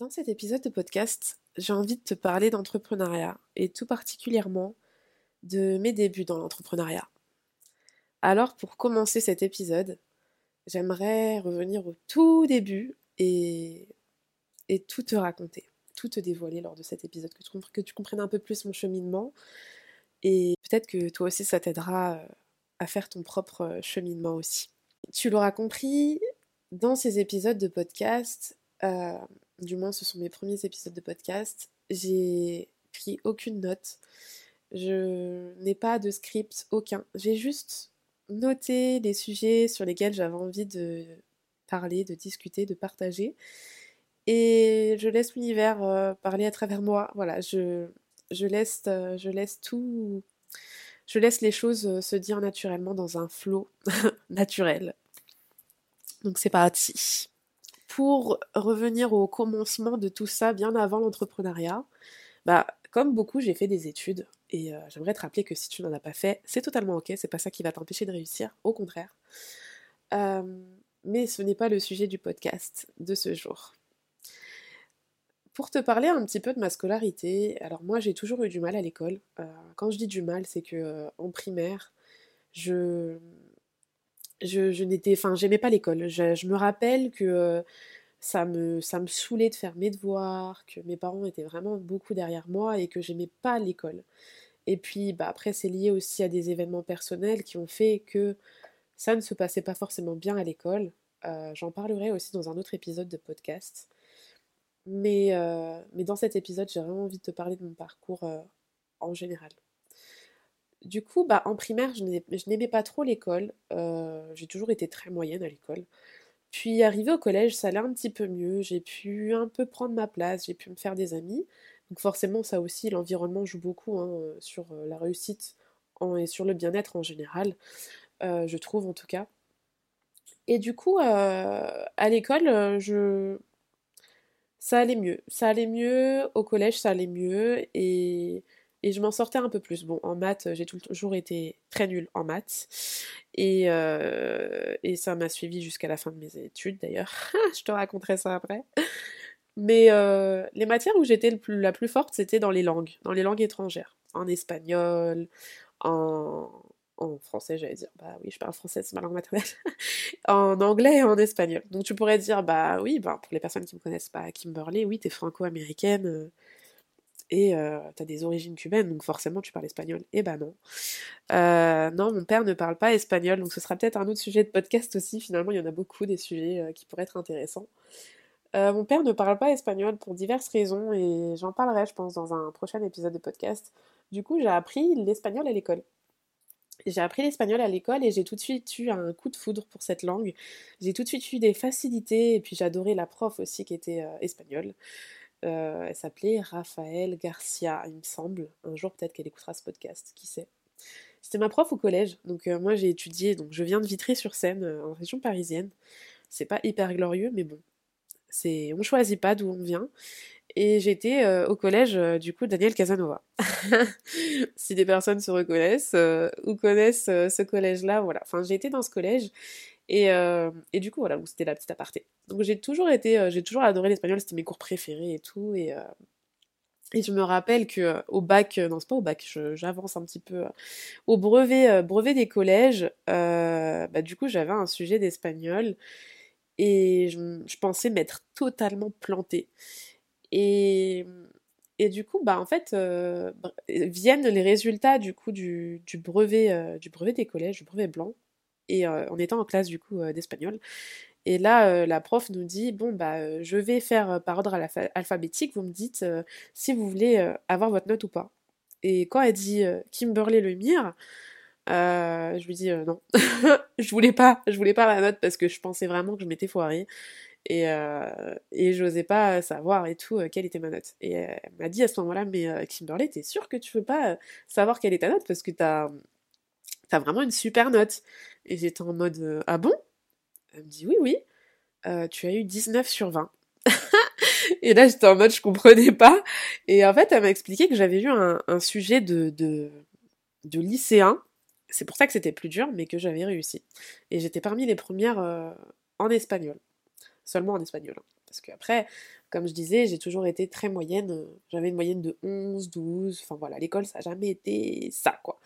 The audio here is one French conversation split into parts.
Dans cet épisode de podcast, j'ai envie de te parler d'entrepreneuriat et tout particulièrement de mes débuts dans l'entrepreneuriat. Alors pour commencer cet épisode, j'aimerais revenir au tout début et, et tout te raconter, tout te dévoiler lors de cet épisode, que tu, que tu comprennes un peu plus mon cheminement et peut-être que toi aussi ça t'aidera euh, à faire ton propre euh, cheminement aussi. Tu l'auras compris, dans ces épisodes de podcast, euh, du moins ce sont mes premiers épisodes de podcast, j'ai pris aucune note. Je n'ai pas de script, aucun. J'ai juste noté les sujets sur lesquels j'avais envie de parler, de discuter, de partager. Et je laisse l'univers euh, parler à travers moi. Voilà, je, laisse, euh, je laisse tout. Je laisse les choses euh, se dire naturellement dans un flot naturel. Donc c'est parti pour revenir au commencement de tout ça, bien avant l'entrepreneuriat, bah, comme beaucoup, j'ai fait des études. Et euh, j'aimerais te rappeler que si tu n'en as pas fait, c'est totalement ok, c'est pas ça qui va t'empêcher de réussir, au contraire. Euh, mais ce n'est pas le sujet du podcast de ce jour. Pour te parler un petit peu de ma scolarité, alors moi j'ai toujours eu du mal à l'école. Euh, quand je dis du mal, c'est que en primaire, je je, n'étais, enfin, j'aimais pas l'école. Je, me rappelle que euh, ça me, ça me saoulait de faire mes devoirs, que mes parents étaient vraiment beaucoup derrière moi et que j'aimais pas l'école. Et puis, bah, après, c'est lié aussi à des événements personnels qui ont fait que ça ne se passait pas forcément bien à l'école. Euh, j'en parlerai aussi dans un autre épisode de podcast. Mais, euh, mais dans cet épisode, j'ai vraiment envie de te parler de mon parcours en général. Du coup, bah, en primaire, je n'aimais pas trop l'école. Euh, j'ai toujours été très moyenne à l'école. Puis arrivé au collège, ça allait un petit peu mieux. J'ai pu un peu prendre ma place, j'ai pu me faire des amis. Donc forcément, ça aussi, l'environnement joue beaucoup hein, sur euh, la réussite et sur le bien-être en général, euh, je trouve en tout cas. Et du coup, à l'école, je... ça allait mieux. Ça allait mieux, au collège, ça allait mieux. Et et je m'en sortais un peu plus. Bon, en maths, j'ai toujours été très nulle en maths. Et, euh, et ça m'a suivi jusqu'à la fin de mes études d'ailleurs. je te raconterai ça après. Mais euh, les matières où j'étais la plus forte, c'était dans les langues, dans les langues étrangères. En espagnol, en, français, j'allais dire, bah oui, je parle français, c'est ma langue maternelle, en anglais et en espagnol. Donc tu pourrais dire, bah oui, bah, pour les personnes qui me connaissent pas, Kimberley, oui, t'es franco-américaine, euh, et euh, t'as des origines cubaines, donc forcément tu parles espagnol. Eh ben non. Euh, non, mon père ne parle pas espagnol, donc ce sera peut-être un autre sujet de podcast aussi. Finalement, il y en a beaucoup des sujets euh, qui pourraient être intéressants. mon père ne parle pas espagnol pour diverses raisons et j'en parlerai, je pense, dans un prochain épisode de podcast. Du coup, j'ai appris l'espagnol à l'école. J'ai appris l'espagnol à l'école et j'ai tout de suite eu un coup de foudre pour cette langue. J'ai tout de suite eu des facilités et puis j'adorais la prof aussi qui était espagnole. Euh, elle s'appelait Raphaël Garcia, il me semble. Un jour, peut-être qu'elle écoutera ce podcast, qui sait. C'était ma prof au collège, donc euh, moi j'ai étudié, donc je viens de Vitry-sur-Seine, euh, en région parisienne. C'est pas hyper glorieux, mais bon, c'est, on choisit pas d'où on vient. Et j'étais au collège, du coup, Daniel Casanova. si des personnes se reconnaissent ou connaissent ce collège-là, voilà. Enfin, j'ai été dans ce collège et, euh, et, du coup, voilà, c'était la petite aparté. Donc j'ai toujours été, euh, j'ai toujours adoré l'espagnol, c'était mes cours préférés et tout. Et, euh, je me rappelle que au bac, non c'est pas au bac, j'avance un petit peu, au brevet, brevet des collèges, bah, du coup j'avais un sujet d'espagnol et je, je pensais m'être totalement plantée. Et, et du coup, bah en fait, viennent les résultats du coup du, du brevet, du brevet des collèges, du brevet blanc et euh, on était en classe du coup euh, d'espagnol. Et là, euh, la prof nous dit bon bah je vais faire par ordre alphabétique. Vous me dites si vous voulez avoir votre note ou pas. Et quand elle dit Kimberly Lemire, je lui dis non, je voulais pas, je voulais pas la note parce que je pensais vraiment que je m'étais foirée et, et j'osais pas savoir et tout quelle était ma note. Et elle m'a dit à ce moment-là, mais Kimberly, t'es sûre que tu veux pas savoir quelle est ta note parce que t'as t'as vraiment une super note. Et j'étais en mode euh, Ah bon? Elle me dit Oui, oui, euh, tu as eu 19 sur 20. et là, j'étais en mode Je comprenais pas. Et en fait, elle m'a expliqué que j'avais eu un, sujet de, de, lycéen. C'est pour ça que c'était plus dur, mais que j'avais réussi. Et j'étais parmi les premières euh, en espagnol. Seulement en espagnol. Hein Parce que après, comme je disais, j'ai toujours été très moyenne. J'avais une moyenne de 11, 12. Enfin voilà, l'école, ça n'a jamais été ça, quoi.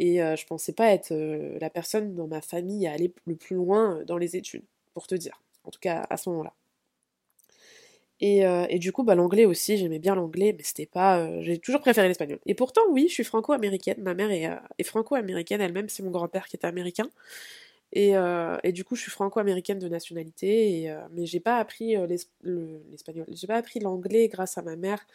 Et je pensais pas être la personne dans ma famille à aller le plus loin dans les études, pour te dire. En tout cas, à ce moment-là. Et, du coup, bah, l'anglais aussi, j'aimais bien l'anglais, mais c'était pas. j'ai toujours préféré l'espagnol. Et pourtant, oui, je suis franco-américaine. Ma mère est, est franco-américaine elle-même, c'est mon grand-père qui était américain. Et, et, du coup, je suis franco-américaine de nationalité, et, mais j'ai pas appris l'espagnol. J'ai pas appris l'anglais grâce à ma mère,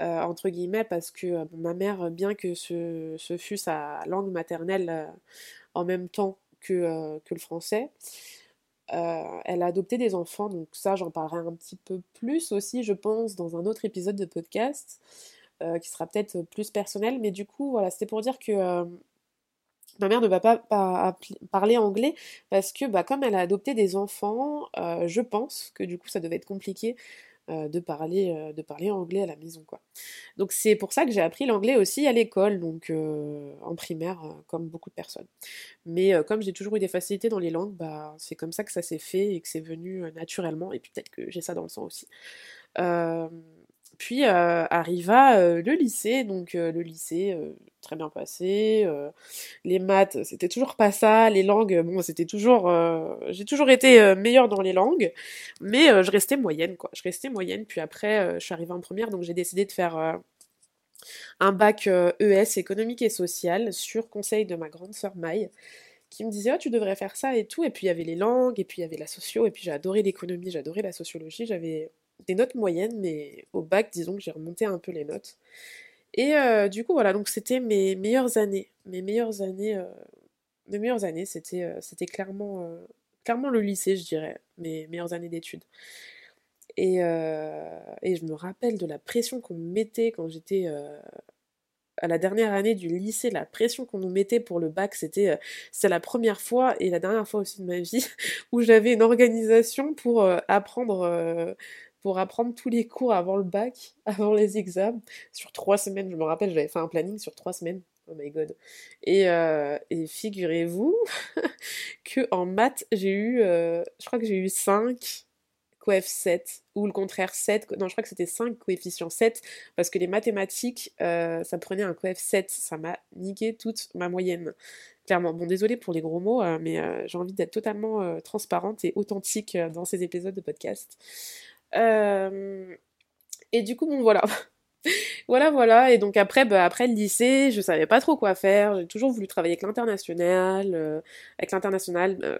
entre guillemets, parce que ma mère, bien que ce, fût sa langue maternelle en même temps que, que le français, euh, elle a adopté des enfants, donc ça j'en parlerai un petit peu plus aussi, je pense, dans un autre épisode de podcast, euh, qui sera peut-être plus personnel, mais du coup, voilà, c'était pour dire que euh, ma mère ne va pas, parler anglais, parce que bah, comme elle a adopté des enfants, je pense que du coup ça devait être compliqué euh, de, parler, euh, de parler anglais à la maison. Quoi. Donc c'est pour ça que j'ai appris l'anglais aussi à l'école, donc euh, en primaire, comme beaucoup de personnes. Mais comme j'ai toujours eu des facilités dans les langues, bah, c'est comme ça que ça s'est fait et que c'est venu naturellement, et puis peut-être que j'ai ça dans le sang aussi. Puis euh, arriva euh, le lycée, donc euh, le lycée très bien passé. les maths, c'était toujours pas ça. Les langues, bon, c'était toujours, j'ai toujours été meilleure dans les langues, mais je restais moyenne, quoi. Je restais moyenne. Puis après, je suis arrivée en première, donc j'ai décidé de faire un bac ES économique et social sur conseil de ma grande sœur Maï qui me disait oh tu devrais faire ça et tout et puis il y avait les langues et puis il y avait la socio et puis j'ai adoré l'économie j'adorais la sociologie j'avais des notes moyennes, mais au bac, disons que j'ai remonté un peu les notes. Et euh, du coup, voilà, donc c'était mes meilleures années. Mes meilleures années, euh, mes meilleures années, c'était, euh, c'était clairement, clairement le lycée, je dirais, mes meilleures années d'études. Et, je me rappelle de la pression qu'on me mettait quand j'étais à la dernière année du lycée, la pression qu'on nous mettait pour le bac, c'était c'est la première fois et la dernière fois aussi de ma vie où j'avais une organisation pour apprendre pour apprendre tous les cours avant le bac, avant les examens, sur trois semaines. Je me rappelle, j'avais fait un planning sur trois semaines. Oh my god. Et, euh, figurez-vous que en maths, j'ai eu, euh, je crois que j'ai eu 5 coef 7, ou le contraire 7, non je crois que c'était 5 coefficients 7, parce que les mathématiques, euh, ça prenait un coef 7, ça m'a niqué toute ma moyenne. Clairement, bon désolé pour les gros mots, mais j'ai envie d'être totalement transparente et authentique dans ces épisodes de podcast. Euh, et du coup, bon, voilà. voilà, voilà. Et donc après, bah, après le lycée, je savais pas trop quoi faire. J'ai toujours voulu travailler avec l'international, euh, avec l'international. Euh,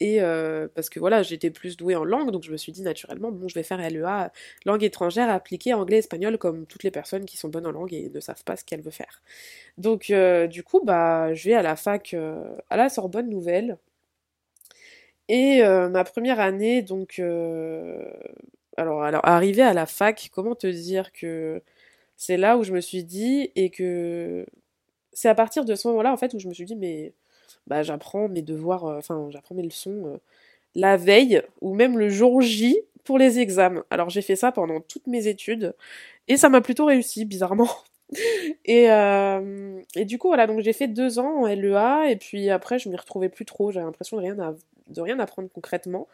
et parce que voilà, j'étais plus douée en langue, donc je me suis dit naturellement, bon, je vais faire LEA, langue étrangère appliquée anglais, espagnol, comme toutes les personnes qui sont bonnes en langue et ne savent pas ce qu'elles veulent faire. Donc du coup, bah, je vais à la fac, à la Sorbonne Nouvelle. Et ma première année, donc alors, alors, arrivé à la fac, comment te dire que c'est là où je me suis dit et que c'est à partir de ce moment-là en fait où je me suis dit mais bah j'apprends mes devoirs, euh, enfin j'apprends mes leçons euh, la veille ou même le jour J pour les examens. Alors j'ai fait ça pendant toutes mes études et ça m'a plutôt réussi bizarrement. et, euh, et du coup voilà donc j'ai fait deux ans en LEA et puis après je m'y retrouvais plus trop, j'avais l'impression de rien à de rien apprendre concrètement.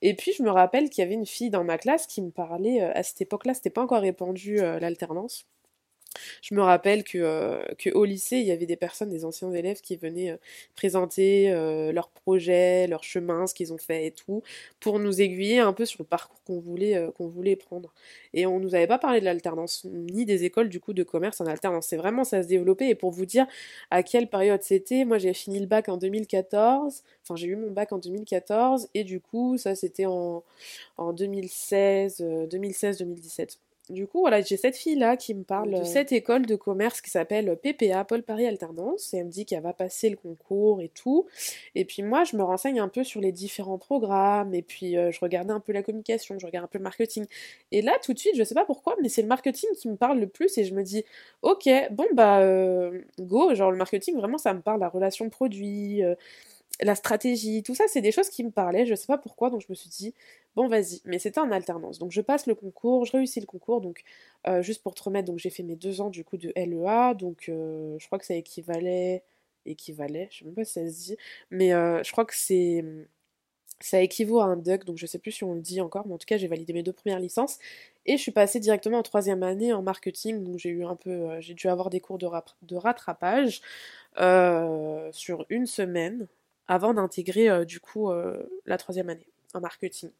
Et puis je me rappelle qu'il y avait une fille dans ma classe qui me parlait, euh, à cette époque-là, c'était pas encore répandu euh, l'alternance. Je me rappelle que, euh, lycée, il y avait des personnes, des anciens élèves qui venaient euh, présenter euh, leurs projets, leur chemin, ce qu'ils ont fait et tout, pour nous aiguiller un peu sur le parcours qu'on voulait, prendre. Et on nous avait pas parlé de l'alternance, ni des écoles du coup de commerce en alternance. C'est vraiment ça se développait. Et pour vous dire à quelle période c'était, moi j'ai fini le bac en 2014, enfin j'ai eu mon bac en 2014, et du coup ça c'était en, en 2016, 2016-2017. Du coup, voilà, j'ai cette fille-là qui me parle de cette école de commerce qui s'appelle PPA, Paul Paris Alternance, et elle me dit qu'elle va passer le concours et tout. Et puis moi, je me renseigne un peu sur les différents programmes, et puis euh, je regardais un peu la communication, je regarde un peu le marketing. Et là, tout de suite, je sais pas pourquoi, mais c'est le marketing qui me parle le plus, et je me dis, ok, bon bah, euh, go, genre le marketing, vraiment, ça me parle, la relation produit. Euh, la stratégie, tout ça, c'est des choses qui me parlaient, je sais pas pourquoi, donc je me suis dit, bon vas-y, mais c'était en alternance. Donc je passe le concours, je réussis le concours, donc euh, juste pour te remettre, donc j'ai fait mes deux ans du coup de LEA, donc euh, je crois que ça équivalait, équivalait, je sais même pas si ça se dit, mais euh, je crois que c'est Ça équivaut à un DUC, donc je sais plus si on le dit encore, mais en tout cas j'ai validé mes deux premières licences. Et je suis passée directement en troisième année en marketing, donc j'ai eu un peu, j'ai dû avoir des cours de, rattrapage sur une semaine avant d'intégrer euh, du coup la troisième année en marketing.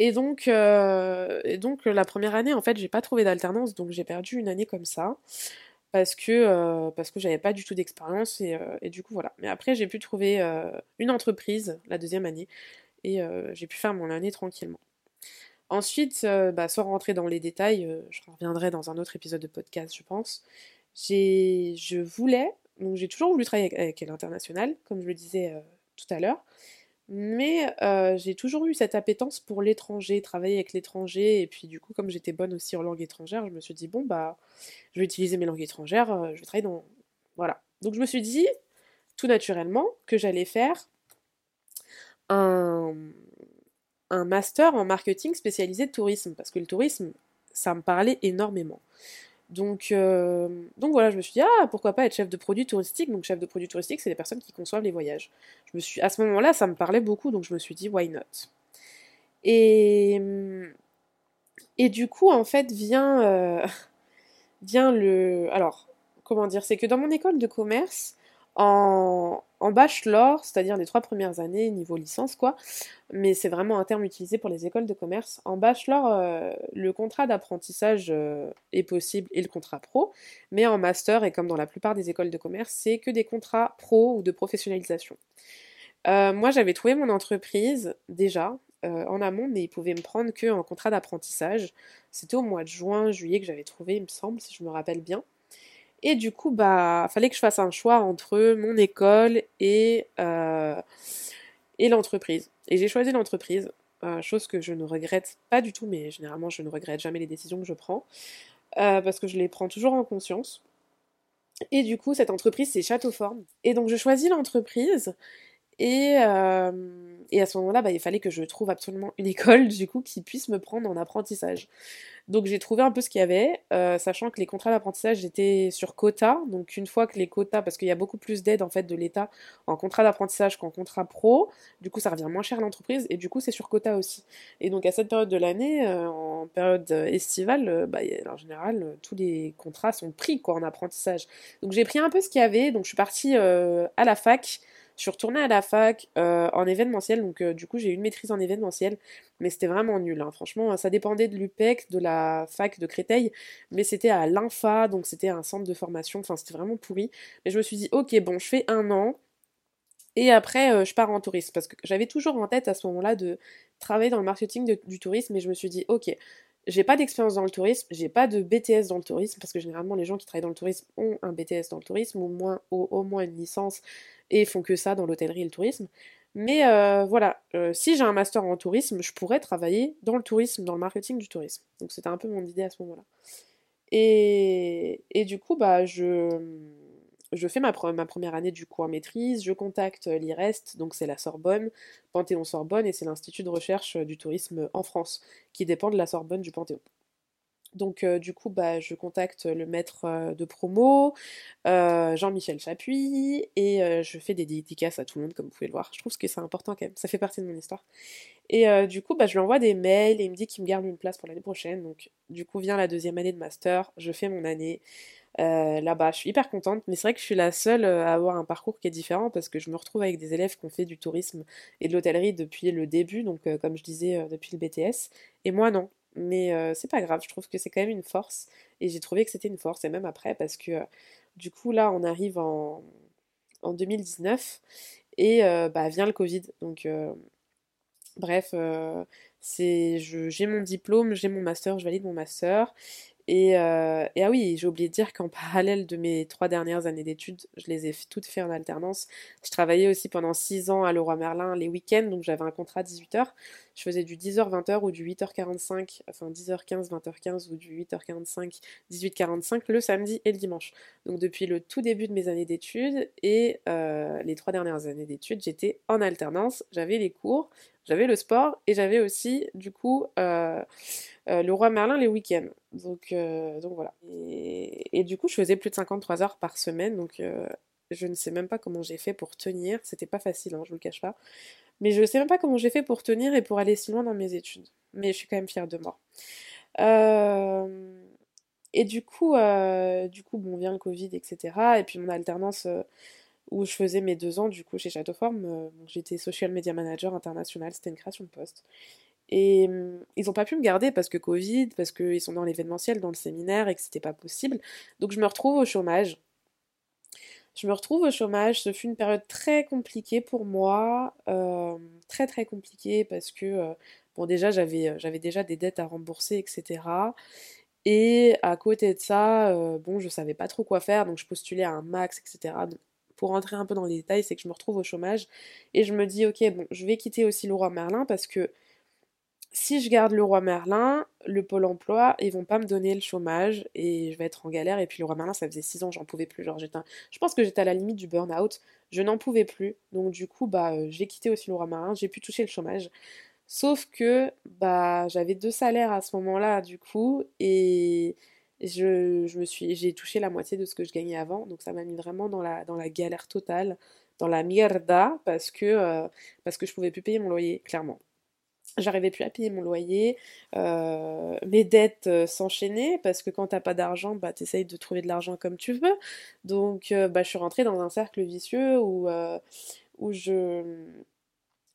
Et donc, et donc la première année, en fait, j'ai pas trouvé d'alternance, donc j'ai perdu une année comme ça parce que parce que j'avais pas du tout d'expérience et, du coup voilà. Mais après j'ai pu trouver une entreprise la deuxième année et j'ai pu faire mon année tranquillement. Ensuite, euh, bah, sans rentrer dans les détails, euh, je reviendrai dans un autre épisode de podcast, je pense. Je voulais, donc j'ai toujours voulu travailler avec, l'international, comme je le disais euh, tout à l'heure, mais j'ai toujours eu cette appétence pour l'étranger, travailler avec l'étranger, et puis du coup, comme j'étais bonne aussi en langue étrangère, je me suis dit, bon, bah, je vais utiliser mes langues étrangères, je vais travailler dans... Voilà. Donc je me suis dit, tout naturellement, que j'allais faire un un master en marketing spécialisé de tourisme, parce que le tourisme, ça me parlait énormément. Donc, euh, donc voilà, je me suis dit, ah, pourquoi pas être chef de produit touristique Donc chef de produit touristique, c'est les personnes qui conçoivent les voyages. Je me suis, à ce moment-là, ça me parlait beaucoup, donc je me suis dit, why not? Et, et du coup, en fait, vient, euh, vient le... Alors, comment dire C'est que dans mon école de commerce, en, en bachelor, c'est-à-dire les trois premières années, niveau licence quoi, mais c'est vraiment un terme utilisé pour les écoles de commerce. En bachelor, euh, le contrat d'apprentissage euh, est possible et le contrat pro, mais en master, et comme dans la plupart des écoles de commerce, c'est que des contrats pro ou de professionnalisation. Euh, moi, j'avais trouvé mon entreprise déjà en amont, mais ils pouvaient me prendre qu'en contrat d'apprentissage. C'était au mois de juin, juillet que j'avais trouvé, il me semble, si je me rappelle bien. Et du coup, bah, fallait que je fasse un choix entre mon école et, euh, et l'entreprise. Et j'ai choisi l'entreprise, euh, chose que je ne regrette pas du tout, mais généralement je ne regrette jamais les décisions que je prends, euh, parce que je les prends toujours en conscience. Et du coup, cette entreprise, c'est Châteauforme. Et donc, je choisis l'entreprise. Et, et, à ce moment-là, bah, il fallait que je trouve absolument une école, du coup, qui puisse me prendre en apprentissage. Donc j'ai trouvé un peu ce qu'il y avait, euh, sachant que les contrats d'apprentissage étaient sur quota. Donc une fois que les quotas, parce qu'il y a beaucoup plus d'aide en fait de l'État en contrat d'apprentissage qu'en contrat pro, du coup ça revient moins cher à l'entreprise et du coup c'est sur quota aussi. Et donc à cette période de l'année, euh, en période estivale, euh, bah, en général tous les contrats sont pris quoi en apprentissage. Donc j'ai pris un peu ce qu'il y avait, donc je suis partie à la fac. Je suis retournée à la fac euh, en événementiel, donc euh, du coup j'ai eu une maîtrise en événementiel, mais c'était vraiment nul. Hein. Franchement, ça dépendait de l'UPEC, de la fac de Créteil, mais c'était à l'INFA, donc c'était un centre de formation, enfin c'était vraiment pourri. Mais je me suis dit, ok, bon, je fais un an, et après, euh, je pars en tourisme parce que j'avais toujours en tête à ce moment-là de travailler dans le marketing du tourisme et je me suis dit, ok, j'ai pas d'expérience dans le tourisme, j'ai pas de BTS dans le tourisme parce que généralement les gens qui travaillent dans le tourisme ont un BTS dans le tourisme ou au moins une licence et font que ça dans l'hôtellerie et le tourisme. Mais euh, voilà, euh, si j'ai un master en tourisme, je pourrais travailler dans le tourisme, dans le marketing du tourisme. Donc c'était un peu mon idée à ce moment-là. Et, et, du coup, bah, je, je fais ma, première année du coup en maîtrise, je contacte l'IREST, donc c'est la Sorbonne, Panthéon-Sorbonne, et c'est l'Institut de recherche du tourisme en France, qui dépend de la Sorbonne du Panthéon. Donc euh, du coup, bah, je contacte le maître euh, de promo, euh, Jean-Michel Chapuis, et je fais des dédicaces à tout le monde, comme vous pouvez le voir. Je trouve que c'est important quand même, ça fait partie de mon histoire. Et du coup, bah, je lui envoie des mails et il me dit qu'il me garde une place pour l'année prochaine. Donc du coup, vient la deuxième année de master, je fais mon année. Là-bas, je suis hyper contente, mais c'est vrai que je suis la seule à avoir un parcours qui est différent parce que je me retrouve avec des élèves qui ont fait du tourisme et de l'hôtellerie depuis le début, donc comme je disais, depuis le BTS, et moi non. Mais euh, c'est pas grave, je trouve que c'est quand même une force. Et j'ai trouvé que c'était une force, et même après, parce que euh, du coup, là, on arrive en, en 2019, et euh, bah, vient le Covid. Donc, bref, j'ai mon diplôme, j'ai mon master, je valide mon master. Et, euh, et, ah oui, j'ai oublié de dire qu'en parallèle de mes trois dernières années d'études, je les ai toutes fait en alternance. Je travaillais aussi pendant six ans à Leroy Merlin les week-ends, donc j'avais un contrat 18h. Je faisais du 10h-20h ou du 8h45, enfin 10h15, 20h15 ou du 8h45, 18h45 le samedi et le dimanche. Donc depuis le tout début de mes années d'études et euh, les trois dernières années d'études, j'étais en alternance, j'avais les cours, j'avais le sport et j'avais aussi du coup euh, euh, le roi Merlin les week-ends. Donc, euh, donc voilà. Et, du coup, je faisais plus de 53 heures par semaine, donc je ne sais même pas comment j'ai fait pour tenir. C'était pas facile, hein, je vous le cache pas. Mais je sais même pas comment j'ai fait pour tenir et pour aller si loin dans mes études. Mais je suis quand même fière de moi. Euh, et du coup, euh, du coup, bon, vient le Covid, etc. Et puis mon alternance euh, où je faisais mes deux ans, du coup, chez Châteauforme, j'étais social media manager international, c'était une création de poste. Et ils n'ont pas pu me garder parce que Covid, parce qu'ils sont dans l'événementiel, dans le séminaire et que c'était pas possible. Donc je me retrouve au chômage. Je me retrouve au chômage, ce fut une période très compliquée pour moi, euh, très très compliquée parce que, euh, bon déjà j'avais, euh, j'avais déjà des dettes à rembourser, etc. Et à côté de ça, bon je savais pas trop quoi faire, donc je postulais à un max, etc. pour rentrer un peu dans les détails, c'est que je me retrouve au chômage et je me dis ok bon je vais quitter aussi le roi Merlin parce que si je garde le roi Merlin, le pôle emploi, ils vont pas me donner le chômage et je vais être en galère. Et puis le roi Merlin, ça faisait 6 ans, j'en pouvais plus. Genre, j'étais, je pense que j'étais à la limite du burn-out. Je n'en pouvais plus. Donc du coup, bah, euh, j'ai quitté aussi le roi Merlin. J'ai pu toucher le chômage. Sauf que, bah, j'avais deux salaires à ce moment-là, du coup, et je, me suis, j'ai touché la moitié de ce que je gagnais avant. Donc ça m'a mis vraiment dans la, galère totale, dans la mierda, parce que, euh, parce que je pouvais plus payer mon loyer, clairement. J'arrivais plus à payer mon loyer, euh, mes dettes euh, s'enchaînaient parce que quand t'as pas d'argent, bah t'essayes de trouver de l'argent comme tu veux. Donc euh, bah je suis rentrée dans un cercle vicieux où, où je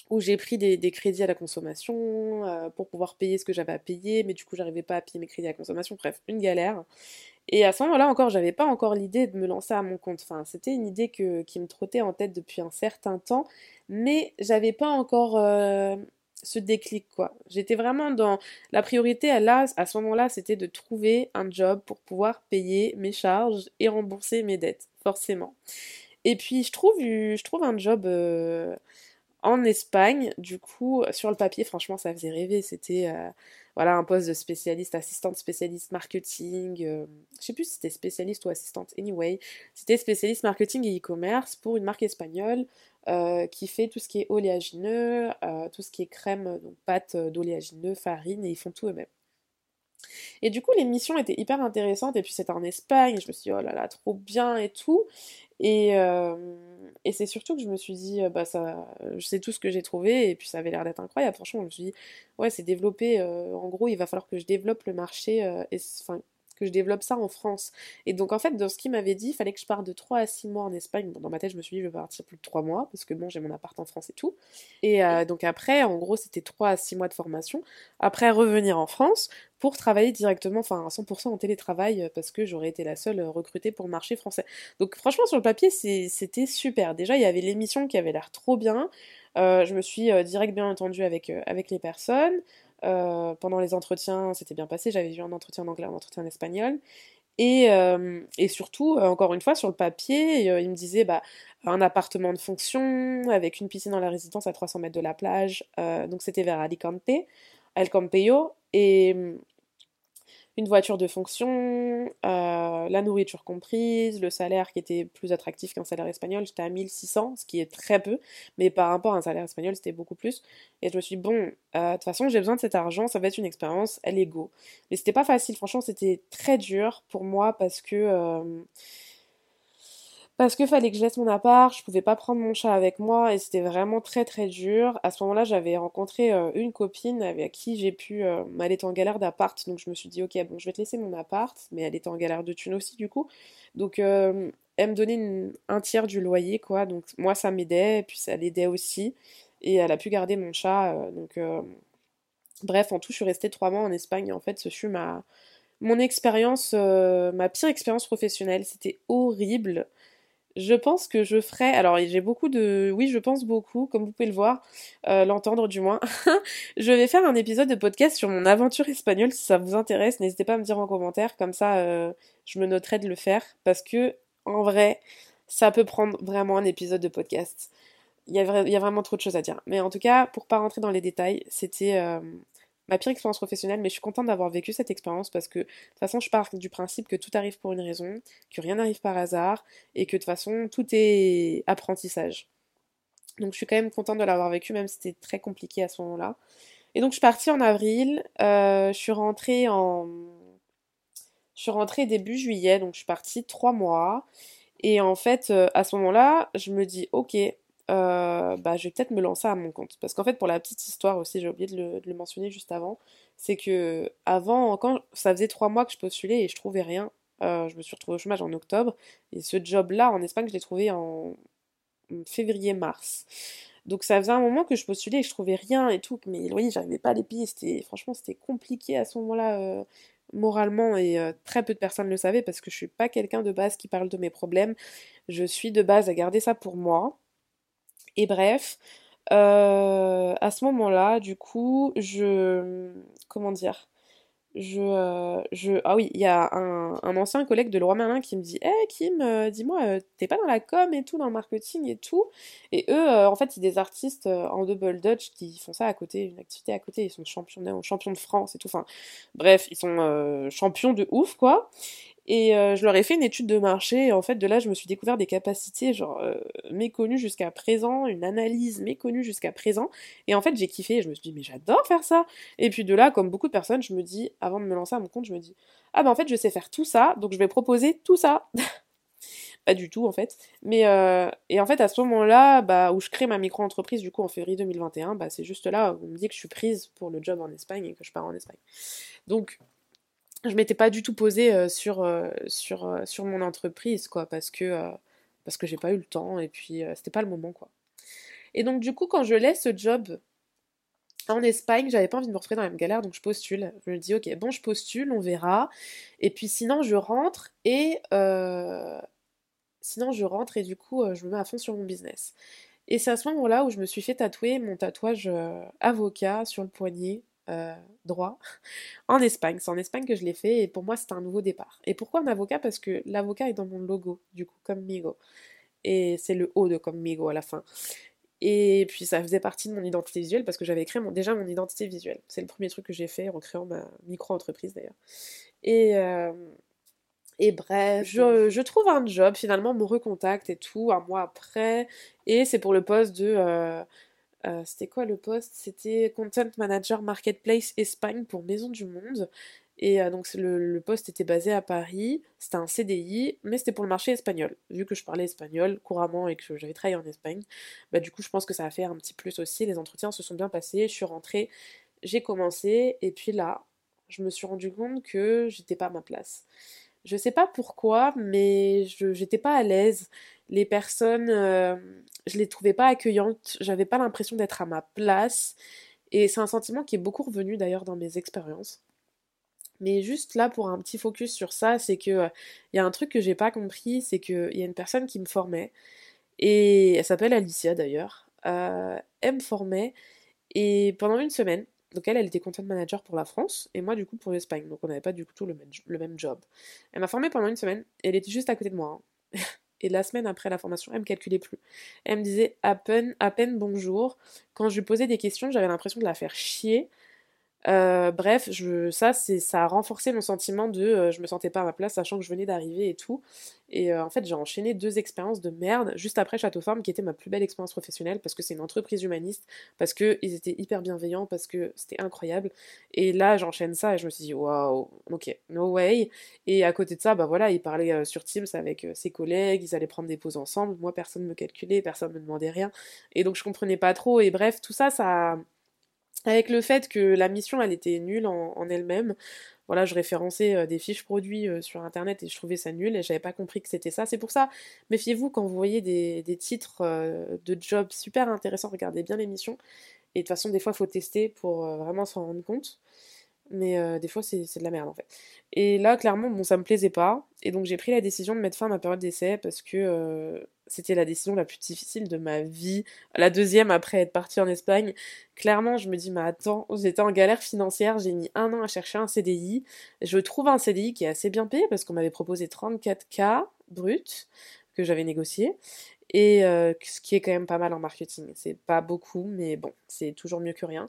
où j'ai pris des, crédits à la consommation pour pouvoir payer ce que j'avais à payer, mais du coup j'arrivais pas à payer mes crédits à la consommation, bref, une galère. Et à ce moment-là encore, j'avais pas encore l'idée de me lancer à mon compte. Enfin, c'était une idée que, qui me trottait en tête depuis un certain temps, mais j'avais pas encore ce déclic quoi. J'étais vraiment dans la priorité à là ce moment-là, c'était de trouver un job pour pouvoir payer mes charges et rembourser mes dettes, forcément. Et puis je trouve je trouve un job euh, en Espagne, du coup, sur le papier, franchement, ça faisait rêver. C'était euh, voilà un poste de spécialiste, assistante spécialiste marketing. Euh, je sais plus si c'était spécialiste ou assistante. Anyway, c'était spécialiste marketing et e-commerce pour une marque espagnole euh, qui fait tout ce qui est oléagineux, euh, tout ce qui est crème, donc pâte d'oléagineux, farine, et ils font tout eux-mêmes. Et du coup, l'émission était hyper intéressante, et puis c'était en Espagne, je me suis dit, oh là là, trop bien et tout. Et, euh, c'est surtout que je me suis dit, bah ça, je sais tout ce que j'ai trouvé, et puis ça avait l'air d'être incroyable. Franchement, je me suis dit, ouais, c'est développé, en gros, il va falloir que je développe le marché, et, enfin, que je développe ça en France. Et donc en fait, dans ce qu'il m'avait dit, il fallait que je parte de 3 à 6 mois en Espagne. Bon, dans ma tête, je me suis dit, je vais partir plus de 3 mois, parce que bon, j'ai mon appart en France et tout. Et euh, donc après, en gros, c'était 3 à 6 mois de formation. Après, revenir en France pour travailler directement, enfin à 100% en télétravail, parce que j'aurais été la seule recrutée pour le marché français. Donc franchement, sur le papier, c'était super. Déjà, il y avait l'émission qui avait l'air trop bien. Euh, je me suis euh, direct bien entendue avec, avec les personnes. Euh, pendant les entretiens, c'était bien passé. J'avais eu un entretien en anglais, un entretien en espagnol. Et, euh, et surtout, euh, encore une fois, sur le papier, il me disait bah, un appartement de fonction avec une piscine dans la résidence à 300 mètres de la plage. donc c'était vers Alicante, El Campello. Et une voiture de fonction, euh, la nourriture comprise, le salaire qui était plus attractif qu'un salaire espagnol, j'étais à 1600, ce qui est très peu, mais par rapport à un salaire espagnol, c'était beaucoup plus. Et je me suis dit, bon, euh, de toute façon, j'ai besoin de cet argent, ça va être une expérience, elle est go. Mais c'était pas facile, franchement, c'était très dur pour moi parce que. Euh, parce que fallait que je laisse mon appart, je pouvais pas prendre mon chat avec moi et c'était vraiment très très dur. À ce moment-là, j'avais rencontré euh, une copine avec qui j'ai pu. Euh, elle en galère d'appart, donc je me suis dit, ok, bon, je vais te laisser mon appart, mais elle était en galère de thunes aussi du coup. Donc euh, elle me donnait un tiers du loyer, quoi. Donc moi, ça m'aidait, et puis ça l'aidait aussi. Et elle a pu garder mon chat. donc bref, en tout, je suis restée trois mois en Espagne. En fait, ce fut ma mon expérience, ma pire expérience professionnelle. C'était horrible. Je pense que je ferai. Alors, j'ai beaucoup de. Oui, je pense beaucoup, comme vous pouvez le voir, euh, l'entendre du moins. je vais faire un épisode de podcast sur mon aventure espagnole si ça vous intéresse. N'hésitez pas à me dire en commentaire, comme ça, euh, je me noterai de le faire. Parce que, en vrai, ça peut prendre vraiment un épisode de podcast. Il y, a vraiment trop de choses à dire. Mais en tout cas, pour pas rentrer dans les détails, c'était. Euh, ma pire expérience professionnelle, mais je suis contente d'avoir vécu cette expérience parce que de toute façon, je pars du principe que tout arrive pour une raison, que rien n'arrive par hasard et que de toute façon, tout est apprentissage. Donc je suis quand même contente de l'avoir vécu, même si c'était très compliqué à ce moment-là. Et donc je suis partie en avril, euh, je suis rentrée en. Je suis rentrée début juillet, donc je suis partie trois mois. Et en fait, euh, à ce moment-là, je me dis, ok, euh, bah, je vais peut-être me lancer à mon compte. Parce qu'en fait, pour la petite histoire aussi, j'ai oublié de le, mentionner juste avant, c'est que avant, quand ça faisait trois mois que je postulais et je trouvais rien, euh, je me suis retrouvée au chômage en octobre, et ce job-là en Espagne, je l'ai trouvé en février-mars. Donc ça faisait un moment que je postulais et je trouvais rien et tout, mais oui, j'arrivais pas à les payer, c'était, franchement, c'était compliqué à ce moment-là, euh, moralement, et très peu de personnes le savaient parce que je suis pas quelqu'un de base qui parle de mes problèmes, je suis de base à garder ça pour moi. Et bref, euh, à ce moment-là, du coup, je... Comment dire je, euh, je, ah oui, il y a un, ancien collègue de Leroy Merlin qui me dit Eh Kim, euh, dis-moi, t'es pas dans la com et tout, dans le marketing et tout? Et eux, en fait, c'est des artistes en double Dutch qui font ça à côté, une activité à côté. Ils sont champions, champions de France et tout. Enfin, bref, ils sont champions de ouf, quoi. Et euh, je leur ai fait une étude de marché, et en fait, de là, je me suis découvert des capacités, genre, euh, méconnues jusqu'à présent, une analyse méconnue jusqu'à présent, et en fait, j'ai kiffé, et je me suis dit, mais j'adore faire ça Et puis de là, comme beaucoup de personnes, je me dis, avant de me lancer à mon compte, je me dis, ah ben en fait, je sais faire tout ça, donc je vais proposer tout ça Pas du tout, en fait. Mais, euh, et en fait, à ce moment-là, bah, où je crée ma micro-entreprise, du coup, en février 2021, bah, c'est juste là où on me dit que je suis prise pour le job en Espagne et que je pars en Espagne. Donc, je m'étais pas du tout posée euh, sur, euh, sur, euh, sur mon entreprise, quoi, parce que, parce que j'ai pas eu le temps et puis c'était pas le moment, quoi. Et donc, du coup, quand je laisse ce job en Espagne, j'avais pas envie de me retrouver dans la même galère, donc je postule. Je me dis, ok, bon, je postule, on verra. Et puis sinon, je rentre et. Sinon, je rentre et du coup, je me mets à fond sur mon business. Et c'est à ce moment-là où je me suis fait tatouer mon tatouage avocat sur le poignet euh, droit en Espagne. C'est en Espagne que je l'ai fait et pour moi c'était un nouveau départ. Et pourquoi un avocat? Parce que l'avocat est dans mon logo, du coup, comme Migo. Et c'est le haut de comme Migo à la fin. Et puis ça faisait partie de mon identité visuelle parce que j'avais créé déjà mon identité visuelle. C'est le premier truc que j'ai fait en créant ma micro-entreprise d'ailleurs. Et, euh, et bref, je, je, trouve un job, finalement, on me recontacte et tout, un mois après. Et c'est pour le poste de euh, euh, c'était quoi le poste? C'était Content Manager Marketplace Espagne pour Maison du Monde. Et euh, donc le, poste était basé à Paris, c'était un CDI, mais c'était pour le marché espagnol. Vu que je parlais espagnol couramment et que j'avais travaillé en Espagne, bah du coup je pense que ça a fait un petit plus aussi. Les entretiens se sont bien passés, je suis rentrée, j'ai commencé, et puis là, je me suis rendu compte que j'étais pas à ma place. Je sais pas pourquoi, mais j'étais pas à l'aise. Les personnes, euh, je les trouvais pas accueillantes, j'avais pas l'impression d'être à ma place. Et c'est un sentiment qui est beaucoup revenu d'ailleurs dans mes expériences. Mais juste là pour un petit focus sur ça, c'est que il euh, y a un truc que j'ai pas compris, c'est qu'il y a une personne qui me formait, et elle s'appelle Alicia d'ailleurs. Euh, elle me formait, et pendant une semaine, donc elle, elle était content manager pour la France, et moi du coup pour l'Espagne, donc on n'avait pas du tout le même, le même job. Elle m'a formée pendant une semaine, et elle était juste à côté de moi. Hein. Et la semaine après la formation, elle me calculait plus. Elle me disait à peine, à peine bonjour. Quand je lui posais des questions, j'avais l'impression de la faire chier. Euh, bref, ça, c'est, ça a renforcé mon sentiment de euh, je me sentais pas à ma place, sachant que je venais d'arriver et tout. Et euh, en fait, j'ai enchaîné deux expériences de merde juste après Château Forme, qui était ma plus belle expérience professionnelle, parce que c'est une entreprise humaniste, parce qu'ils étaient hyper bienveillants, parce que c'était incroyable. Et là, j'enchaîne ça et je me suis dit waouh, ok, no way. Et à côté de ça, bah voilà, ils parlaient sur Teams avec ses collègues, ils allaient prendre des pauses ensemble. Moi, personne ne me calculait, personne ne me demandait rien. Et donc, je comprenais pas trop. Et bref, tout ça, ça avec le fait que la mission elle était nulle en, elle-même. Voilà, je référençais euh, des fiches produits euh, sur internet et je trouvais ça nul et j'avais pas compris que c'était ça. C'est pour ça, méfiez-vous quand vous voyez des, titres euh, de jobs super intéressants, regardez bien l'émission. Et de toute façon, des fois, il faut tester pour vraiment s'en rendre compte mais des fois c'est de la merde en fait. Et là clairement bon ça me plaisait pas et donc j'ai pris la décision de mettre fin à ma période d'essai parce que c'était la décision la plus difficile de ma vie, la deuxième après être partie en Espagne. Clairement je me dis mais attends j'étais en galère financière, j'ai mis un an à chercher un CDI, je trouve un CDI qui est assez bien payé parce qu'on m'avait proposé 34K brut que j'avais négocié et ce qui est quand même pas mal en marketing. C'est pas beaucoup mais bon c'est toujours mieux que rien.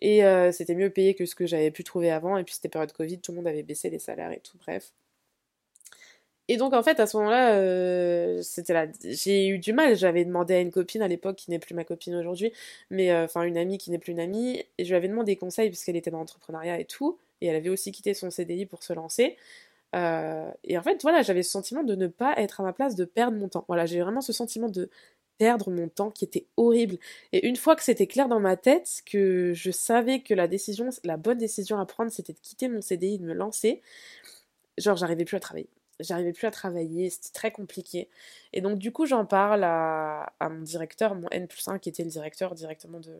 Et euh, c'était mieux payé que ce que j'avais pu trouver avant. Et puis c'était période Covid, tout le monde avait baissé les salaires et tout, bref. Et donc en fait à ce moment-là, euh, c'était là, j'ai eu du mal. J'avais demandé à une copine à l'époque qui n'est plus ma copine aujourd'hui, mais euh, enfin une amie qui n'est plus une amie, et je lui avais demandé des conseils puisqu'elle était dans l'entrepreneuriat et tout, et elle avait aussi quitté son CDI pour se lancer. et en fait voilà, j'avais ce sentiment de ne pas être à ma place, de perdre mon temps. Voilà, j'ai vraiment ce sentiment de perdre mon temps qui était horrible. Et une fois que c'était clair dans ma tête, que je savais que la décision, la bonne décision à prendre, c'était de quitter mon CDI, de me lancer, genre j'arrivais plus à travailler. J'arrivais plus à travailler, c'était très compliqué. Et donc du coup j'en parle à, mon directeur, mon N plus 1 qui était le directeur directement de...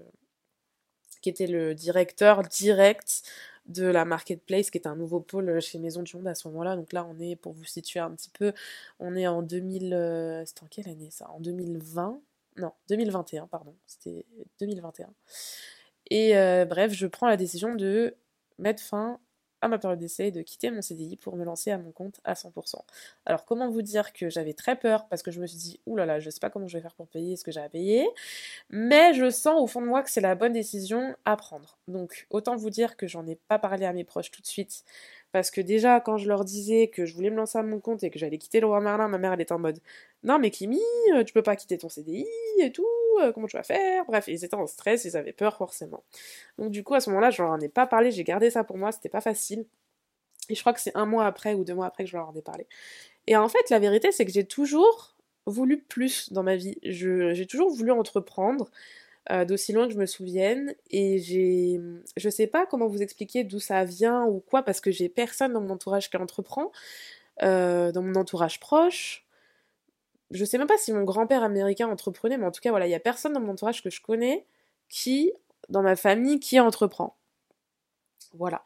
qui était le directeur direct de la marketplace, qui est un nouveau pôle chez Maison du Monde à ce moment-là. Donc là, on est, pour vous situer un petit peu, on est en 2000. Euh, c'était en quelle année ça? En 2020 Non, 2021, pardon. C'était 2021. Et euh, bref, je prends la décision de mettre fin à ma période d'essai de quitter mon CDI pour me lancer à mon compte à 100%. Alors comment vous dire que j'avais très peur parce que je me suis dit oulala, là là, je sais pas comment je vais faire pour payer ce que j'ai à payer, mais je sens au fond de moi que c'est la bonne décision à prendre. Donc autant vous dire que j'en ai pas parlé à mes proches tout de suite parce que déjà, quand je leur disais que je voulais me lancer à mon compte et que j'allais quitter le roi Merlin, ma mère, elle était en mode Non, mais Kimi, euh, tu peux pas quitter ton CDI et tout, euh, comment tu vas faire? Bref, ils étaient en stress, ils avaient peur forcément. Donc, du coup, à ce moment-là, je leur en ai pas parlé, j'ai gardé ça pour moi, c'était pas facile. Et je crois que c'est un mois après ou deux mois après que je leur en ai parlé. Et en fait, la vérité, c'est que j'ai toujours voulu plus dans ma vie. J'ai toujours voulu entreprendre. Euh, d'aussi loin que je me souvienne. Et j'ai. Je sais pas comment vous expliquer d'où ça vient ou quoi, parce que j'ai personne dans mon entourage qui entreprend, euh, dans mon entourage proche. Je sais même pas si mon grand-père américain entreprenait, mais en tout cas, voilà, il y a personne dans mon entourage que je connais qui, dans ma famille, qui entreprend. Voilà.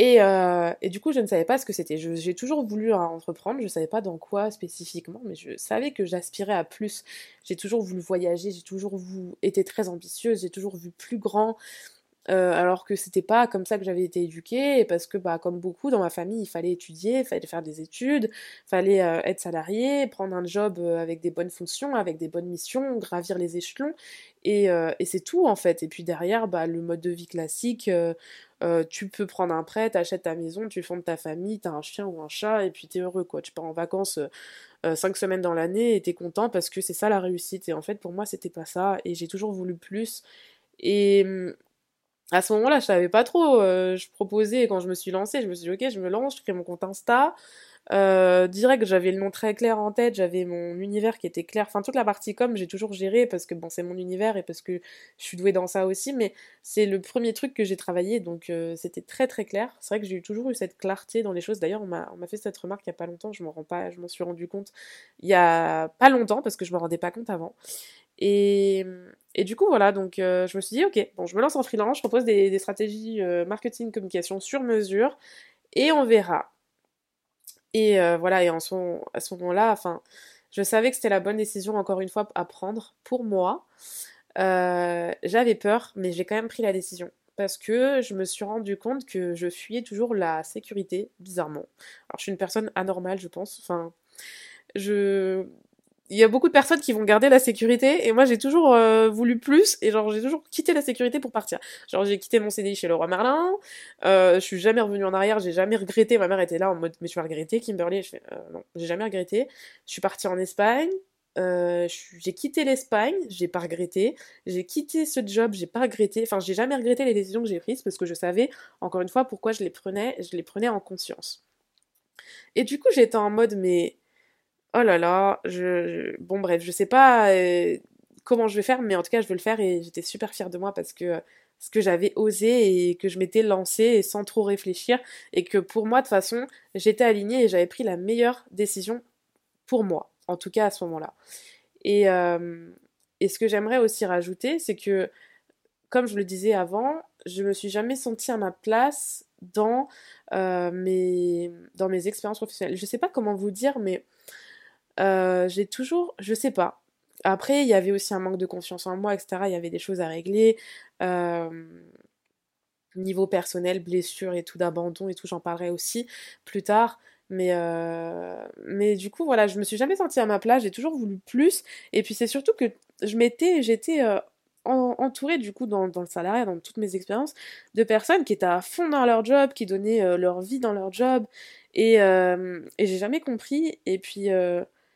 Euh, et, du coup, je ne savais pas ce que c'était. J'ai toujours voulu entreprendre, je ne savais pas dans quoi spécifiquement, mais je savais que j'aspirais à plus. J'ai toujours voulu voyager, j'ai toujours voulu, été très ambitieuse, j'ai toujours vu plus grand, euh, alors que c'était pas comme ça que j'avais été éduquée, parce que, bah, comme beaucoup dans ma famille, il fallait étudier, il fallait faire des études, il fallait euh, être salarié, prendre un job avec des bonnes fonctions, avec des bonnes missions, gravir les échelons, et, c'est tout en fait. Et puis derrière, bah, le mode de vie classique euh, tu peux prendre un prêt, t'achètes ta maison, tu fondes ta famille, t'as un chien ou un chat, et puis t'es heureux, quoi. Tu pars en vacances euh, euh, cinq semaines dans l'année et t'es content parce que c'est ça la réussite. Et en fait, pour moi, c'était pas ça, et j'ai toujours voulu plus. Et hum, à ce moment-là, je savais pas trop. je proposais, quand je me suis lancée, je me suis dit, ok, je me lance, je crée mon compte Insta. Euh, direct, j'avais le nom très clair en tête, j'avais mon univers qui était clair. Enfin, toute la partie com, j'ai toujours géré parce que bon, c'est mon univers et parce que je suis douée dans ça aussi. Mais c'est le premier truc que j'ai travaillé, donc euh, c'était très très clair. C'est vrai que j'ai toujours eu cette clarté dans les choses. D'ailleurs, on m'a fait cette remarque il y a pas longtemps. Je m'en rends pas, je m'en suis rendu compte il y a pas longtemps parce que je me rendais pas compte avant. Et, du coup, voilà, donc euh, je me suis dit, ok, bon, je me lance en freelance, je propose des, des stratégies marketing, communication sur mesure, et on verra. Et euh, voilà, et en son, à ce moment-là, enfin, je savais que c'était la bonne décision, encore une fois, à prendre pour moi. Euh, j'avais peur, mais j'ai quand même pris la décision. Parce que je me suis rendu compte que je fuyais toujours la sécurité, bizarrement. Alors, je suis une personne anormale, je pense. Enfin, je il y a beaucoup de personnes qui vont garder la sécurité et moi j'ai toujours euh, voulu plus et genre j'ai toujours quitté la sécurité pour partir. Genre j'ai quitté mon CDI chez le roi Merlin, euh, je suis jamais revenue en arrière, j'ai jamais regretté. Ma mère était là en mode mais tu vas regretter Kimberly, je fais euh, non, j'ai jamais regretté. Je suis partie en Espagne, euh, j'ai quitté l'Espagne, j'ai pas regretté. J'ai quitté ce job, j'ai pas regretté. Enfin, j'ai jamais regretté les décisions que j'ai prises parce que je savais, encore une fois, pourquoi je les prenais. Je les prenais en conscience. Et du coup, j'étais en mode, mais oh là là, je, bon bref, je sais pas euh, comment je vais faire, mais en tout cas je veux le faire et j'étais super fière de moi parce que ce que j'avais osé et que je m'étais lancée sans trop réfléchir et que pour moi de toute façon j'étais alignée et j'avais pris la meilleure décision pour moi, en tout cas à ce moment-là. Et, euh, ce que j'aimerais aussi rajouter, c'est que comme je le disais avant, je me suis jamais sentie à ma place dans, euh, mes, dans mes expériences professionnelles. Je sais pas comment vous dire, mais euh, j'ai toujours, je sais pas. Après, il y avait aussi un manque de confiance en moi, etc. Il y avait des choses à régler. Euh, niveau personnel, blessure et tout d'abandon et tout, j'en parlerai aussi plus tard. Mais, euh, mais du coup, voilà, je me suis jamais sentie à ma place, j'ai toujours voulu plus. Et puis c'est surtout que je m'étais, j'étais entourée du coup dans, dans, le salariat, dans toutes mes expériences, de personnes qui étaient à fond dans leur job, qui donnaient leur vie dans leur job. Et, et j'ai jamais compris. Et puis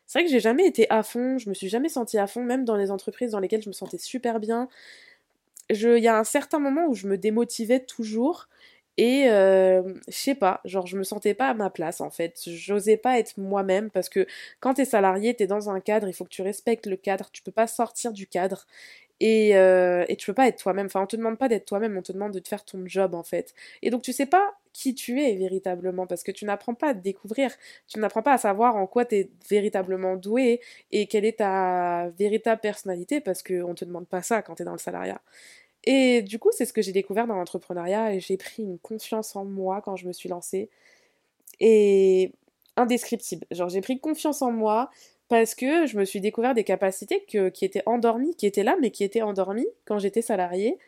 c'est vrai que j'ai jamais été à fond, je me suis jamais sentie à fond, même dans les entreprises dans lesquelles je me sentais super bien. Il y a un certain moment où je me démotivais toujours Et euh, je sais pas, genre je me sentais pas à ma place en fait. J'osais pas être moi-même parce que quand t'es salarié, t'es dans un cadre, il faut que tu respectes le cadre, tu peux pas sortir du cadre. Et, euh, et tu peux pas être toi-même. Enfin, on te demande pas d'être toi-même, on te demande de te faire ton job en fait. Et donc tu sais pas qui tu es véritablement parce que tu n'apprends pas à te découvrir, tu n'apprends pas à savoir en quoi tu es véritablement doué et quelle est ta véritable personnalité parce qu'on te demande pas ça quand tu es dans le salariat. Et du coup, c'est ce que j'ai découvert dans l'entrepreneuriat et j'ai pris une confiance en moi quand je me suis lancée. Et indescriptible. Genre, j'ai pris confiance en moi parce que je me suis découvert des capacités qui étaient endormies, qui étaient là, mais qui étaient endormies quand j'étais salariée.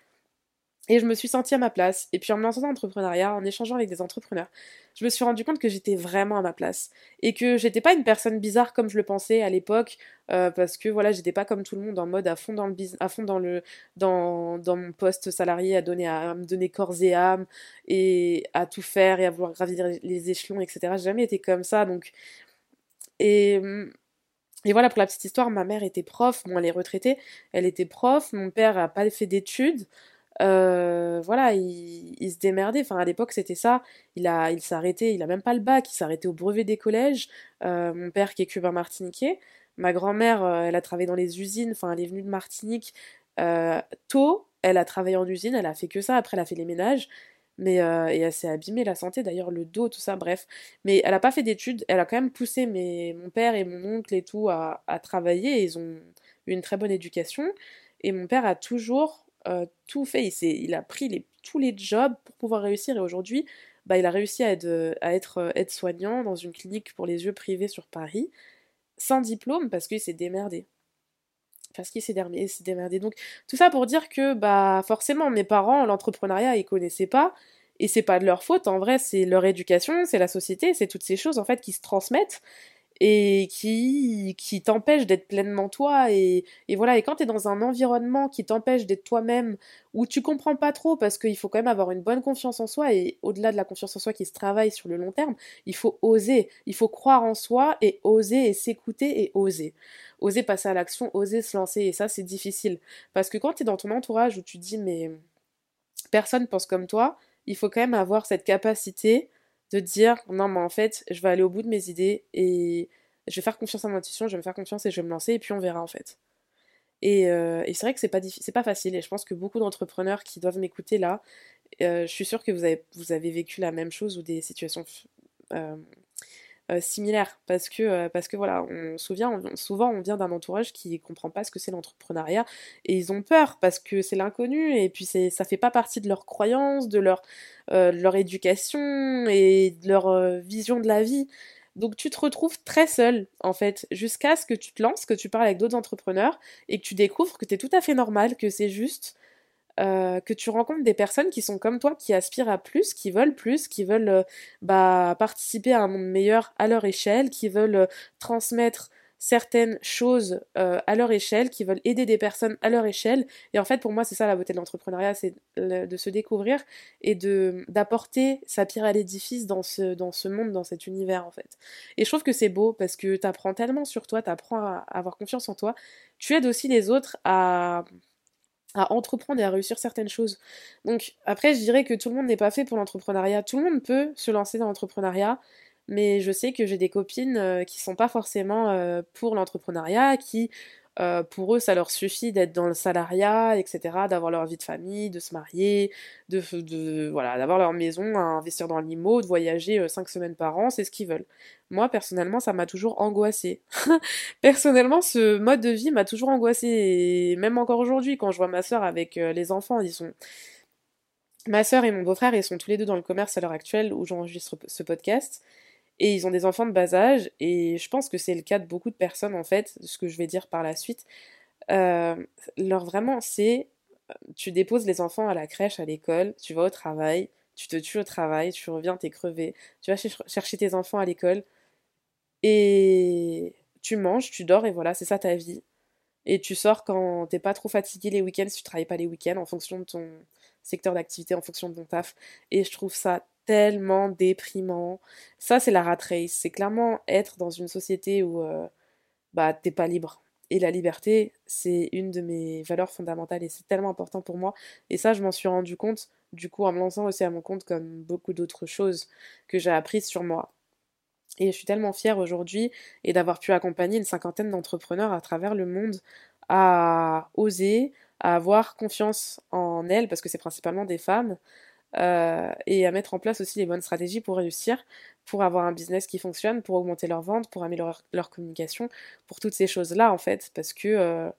Et je me suis sentie à ma place. Et puis en me lançant dans l'entrepreneuriat, en échangeant avec des entrepreneurs, je me suis rendu compte que j'étais vraiment à ma place. Et que j'étais pas une personne bizarre comme je le pensais à l'époque, euh, parce que voilà, j'étais pas comme tout le monde en mode à fond dans le à fond dans le dans, mon poste salarié, à donner à, me donner corps et âme et à tout faire et à vouloir gravir les échelons, etc. J'ai jamais été comme ça, donc et et voilà, pour la petite histoire, ma mère était prof, bon, elle est retraitée, elle était prof, mon père a pas fait d'études, euh, voilà, il, se démerdait. Enfin, à l'époque, c'était ça. Il a, il s'arrêtait, il a même pas le bac, il s'arrêtait au brevet des collèges. Euh, mon père qui est cubain martiniquais. Ma grand-mère, euh, elle a travaillé dans les usines. Enfin, elle est venue de Martinique tôt. Elle a travaillé en usine, elle a fait que ça. Après, elle a fait les ménages. Mais, et elle s'est abîmée la santé, d'ailleurs, le dos, tout ça, bref. Mais elle a pas fait d'études. Elle a quand même poussé mes, mon père et mon oncle et tout à, travailler. Ils ont eu une très bonne éducation. Et mon père a toujours euh, tout fait. Il, il a pris les, tous les jobs pour pouvoir réussir et aujourd'hui, bah, il a réussi à être, à être euh, aide-soignant dans une clinique pour les yeux privés sur Paris, sans diplôme parce qu'il s'est démerdé. Parce qu'il s'est démerdé. Donc tout ça pour dire que bah forcément mes parents l'entrepreneuriat ils connaissaient pas et c'est pas de leur faute en vrai c'est leur éducation c'est la société c'est toutes ces choses en fait qui se transmettent et qui, qui t'empêche d'être pleinement toi. Et, et voilà, et quand tu es dans un environnement qui t'empêche d'être toi-même, où tu comprends pas trop, parce qu'il faut quand même avoir une bonne confiance en soi, et au-delà de la confiance en soi qui se travaille sur le long terme, il faut oser, il faut croire en soi et oser et s'écouter et oser. Oser passer à l'action, oser se lancer, et ça c'est difficile. Parce que quand tu es dans ton entourage où tu dis mais personne pense comme toi, il faut quand même avoir cette capacité de dire non mais en fait je vais aller au bout de mes idées et je vais faire confiance à mon intuition, je vais me faire confiance et je vais me lancer et puis on verra en fait. Et, euh, c'est vrai que c'est pas pas facile et je pense que beaucoup d'entrepreneurs qui doivent m'écouter là, euh, je suis sûre que vous avez, vous avez vécu la même chose ou des situations euh, euh, similaire. Parce que euh, parce que voilà on souvient souvent on vient d'un entourage qui comprend pas ce que c'est l'entrepreneuriat. Et ils ont peur parce que c'est l'inconnu. Et puis c'est ça fait pas partie de leurs croyances de leur euh, leur éducation et de leur vision de la vie. Donc tu te retrouves très seul en fait jusqu'à ce que tu te lances que tu parles avec d'autres entrepreneurs et que tu découvres que tu es tout à fait normal que c'est juste euh, que tu rencontres des personnes qui sont comme toi, qui aspirent à plus, qui veulent plus, qui veulent euh, bah, participer à un monde meilleur à leur échelle, qui veulent euh, transmettre certaines choses à leur échelle, qui veulent aider des personnes à leur échelle. Et en fait, pour moi, c'est ça la beauté de l'entrepreneuriat, c'est de se découvrir et d'apporter sa pierre à l'édifice dans ce, dans ce monde, dans cet univers, en fait. Et je trouve que c'est beau parce que tu apprends tellement sur toi, tu apprends à avoir confiance en toi. Tu aides aussi les autres à à entreprendre et à réussir certaines choses. Donc après, je dirais que tout le monde n'est pas fait pour l'entrepreneuriat. Tout le monde peut se lancer dans l'entrepreneuriat, mais je sais que j'ai des copines euh, qui sont pas forcément euh, pour l'entrepreneuriat, qui euh, pour eux, ça leur suffit d'être dans le salariat, etc., d'avoir leur vie de famille, de se marier, de, voilà, d'avoir leur maison, à investir dans l'IMO, de voyager euh, cinq semaines par an, c'est ce qu'ils veulent. Moi, personnellement, ça m'a toujours angoissé. personnellement, ce mode de vie m'a toujours angoissé, et même encore aujourd'hui, quand je vois ma soeur avec euh, les enfants, ils sont... Ma soeur et mon beau-frère, ils sont tous les deux dans le commerce à l'heure actuelle où j'enregistre ce podcast et ils ont des enfants de bas âge, et je pense que c'est le cas de beaucoup de personnes en fait, ce que je vais dire par la suite. Euh, leur vraiment, c'est tu déposes les enfants à la crèche, à l'école, tu vas au travail, tu te tues au travail, tu reviens, t'es crevé, tu vas chercher tes enfants à l'école, et tu manges, tu dors, et voilà, c'est ça ta vie. Et tu sors quand t'es pas trop fatigué les week-ends, si tu travailles pas les week-ends, en fonction de ton secteur d'activité, en fonction de ton taf. Et je trouve ça tellement déprimant. Ça, c'est la rat race. C'est clairement être dans une société où euh, bah, t'es pas libre. et la liberté, c'est une de mes valeurs fondamentales et c'est tellement important pour moi. Et ça, je m'en suis rendu compte, du coup, en me lançant aussi à mon compte, comme beaucoup d'autres choses que j'ai apprises sur moi. Et je suis tellement fière aujourd'hui et d'avoir pu accompagner une cinquantaine d'entrepreneurs à travers le monde à oser, à avoir confiance en elles, parce que c'est principalement des femmes, euh, et à mettre en place aussi les bonnes stratégies pour réussir, pour avoir un business qui fonctionne, pour augmenter leurs ventes, pour améliorer leur communication, pour toutes ces choses-là en fait, parce que euh,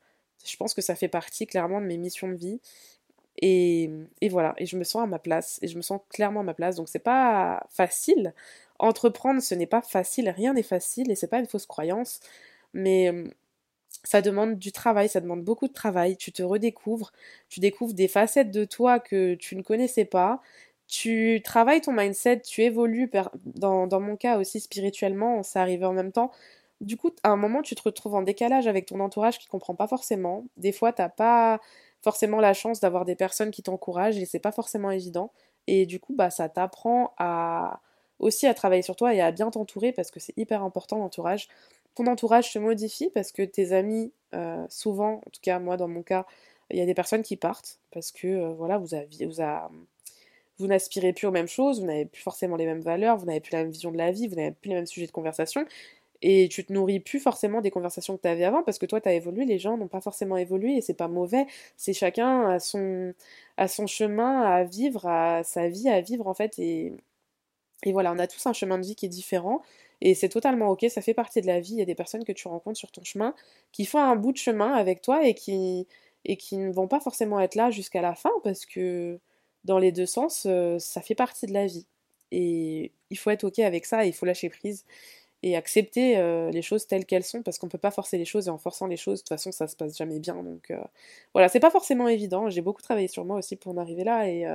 je pense que ça fait partie clairement de mes missions de vie. Et, et, voilà, et je me sens à ma place, et je me sens clairement à ma place, donc c'est pas facile. Entreprendre, ce n'est pas facile, rien n'est facile, et c'est pas une fausse croyance, mais ça demande du travail, ça demande beaucoup de travail, tu te redécouvres, tu découvres des facettes de toi que tu ne connaissais pas, tu travailles ton mindset, tu évolues, dans, mon cas aussi spirituellement, ça arrive en même temps. Du coup, à un moment, tu te retrouves en décalage avec ton entourage qui comprend pas forcément. Des fois, t'as pas forcément la chance d'avoir des personnes qui t'encouragent et c'est pas forcément évident. Et du coup, bah, ça t'apprend à aussi à travailler sur toi et à bien t'entourer parce que c'est hyper important l'entourage entourage se modifie parce que tes amis, euh, souvent, en tout cas moi dans mon cas, il y a des personnes qui partent parce que euh, voilà, vous, avez, vous, vous n'aspirez plus aux mêmes choses, vous n'avez plus forcément les mêmes valeurs, vous n'avez plus la même vision de la vie, vous n'avez plus les mêmes sujets de conversation. Et tu te nourris plus forcément des conversations que tu avais avant parce que toi tu as évolué, les gens n'ont pas forcément évolué et c'est pas mauvais. C'est chacun à son, à son chemin à vivre, à sa vie à vivre en fait. Et, et voilà, on a tous un chemin de vie qui est différent. Et c'est totalement ok, ça fait partie de la vie. Il y a des personnes que tu rencontres sur ton chemin qui font un bout de chemin avec toi et qui, et qui ne vont pas forcément être là jusqu'à la fin parce que dans les deux sens, euh, ça fait partie de la vie. Et il faut être ok avec ça, il faut lâcher prise et accepter euh, les choses telles qu'elles sont parce qu'on peut pas forcer les choses et en forçant les choses, de toute façon, ça se passe jamais bien. Donc euh, voilà, c'est pas forcément évident. J'ai beaucoup travaillé sur moi aussi pour en arriver là. Et,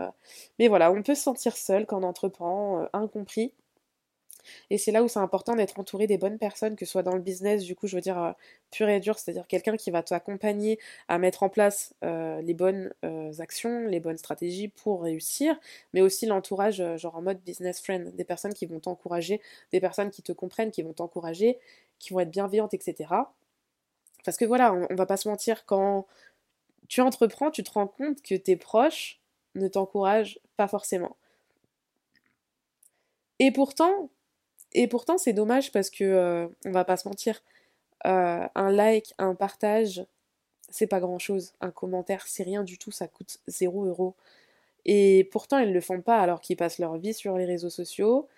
mais voilà, on peut se sentir seul quand on entreprend, incompris. Et c'est là où c'est important d'être entouré des bonnes personnes, que ce soit dans le business, du coup, je veux dire, euh, pur et dur, c'est-à-dire quelqu'un qui va t'accompagner à mettre en place euh, les bonnes euh, actions, les bonnes stratégies pour réussir, mais aussi l'entourage, genre en mode business friend, des personnes qui vont t'encourager, des personnes qui te comprennent, qui vont t'encourager, qui vont être bienveillantes, etc. Parce que voilà, on, on va pas se mentir, quand tu entreprends, tu te rends compte que tes proches ne t'encouragent pas forcément. Et pourtant, et pourtant, c'est dommage parce que, euh, on va pas se mentir, euh, un like, un partage, c'est pas grand chose. Un commentaire, c'est rien du tout, ça coûte 0 euros. Et pourtant, ils le font pas alors qu'ils passent leur vie sur les réseaux sociaux.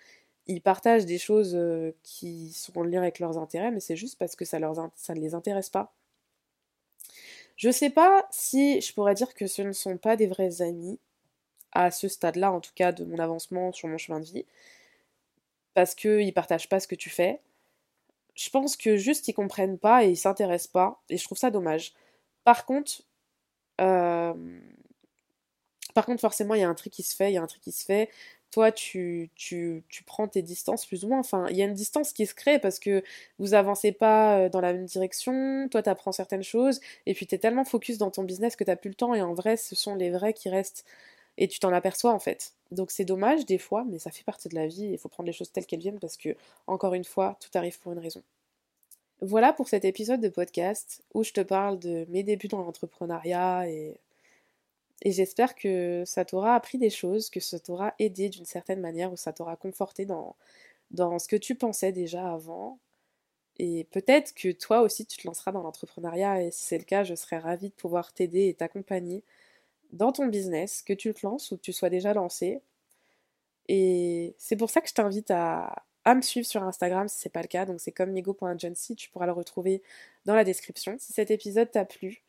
Ils partagent des choses euh, qui sont en lien avec leurs intérêts, mais c'est juste parce que ça, ça ne les intéresse pas. Je sais pas si je pourrais dire que ce ne sont pas des vrais amis, à ce stade-là en tout cas de mon avancement sur mon chemin de vie parce qu'ils partagent pas ce que tu fais. Je pense que juste ils comprennent pas et ils s'intéressent pas, et je trouve ça dommage. Par contre, euh, par contre, forcément, il y a un truc qui se fait, il y a un truc qui se fait. Toi, tu, tu, prends tes distances plus ou moins. Enfin, il y a une distance qui se crée parce que vous avancez pas euh, dans la même direction. Toi, tu apprends certaines choses. Et puis, tu es tellement focus dans ton business que tu plus le temps. Et en vrai, ce sont les vrais qui restent et tu t'en aperçois en fait. Donc c'est dommage des fois, mais ça fait partie de la vie, il faut prendre les choses telles qu'elles viennent parce que, encore une fois, tout arrive pour une raison. Voilà pour cet épisode de podcast où je te parle de mes débuts dans l'entrepreneuriat et, j'espère que ça t'aura appris des choses, que ça t'aura aidé d'une certaine manière ou ça t'aura conforté dans, dans ce que tu pensais déjà avant. Et peut-être que toi aussi tu te lanceras dans l'entrepreneuriat et si c'est le cas, je serais ravie de pouvoir t'aider et t'accompagner dans ton business, que tu te lances ou que tu sois déjà lancé. Et c'est pour ça que je t'invite à, me suivre sur Instagram si c'est pas le cas. Donc c'est comme migo.agency, tu pourras le retrouver dans la description. Si cet épisode t'a plu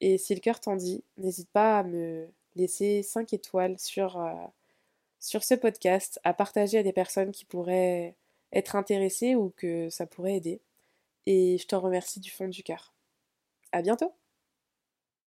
et si le cœur t'en dit, n'hésite pas à me laisser 5 étoiles sur, euh, sur ce podcast, à partager à des personnes qui pourraient être intéressées ou que ça pourrait aider. Et je te remercie du fond du cœur. À bientôt!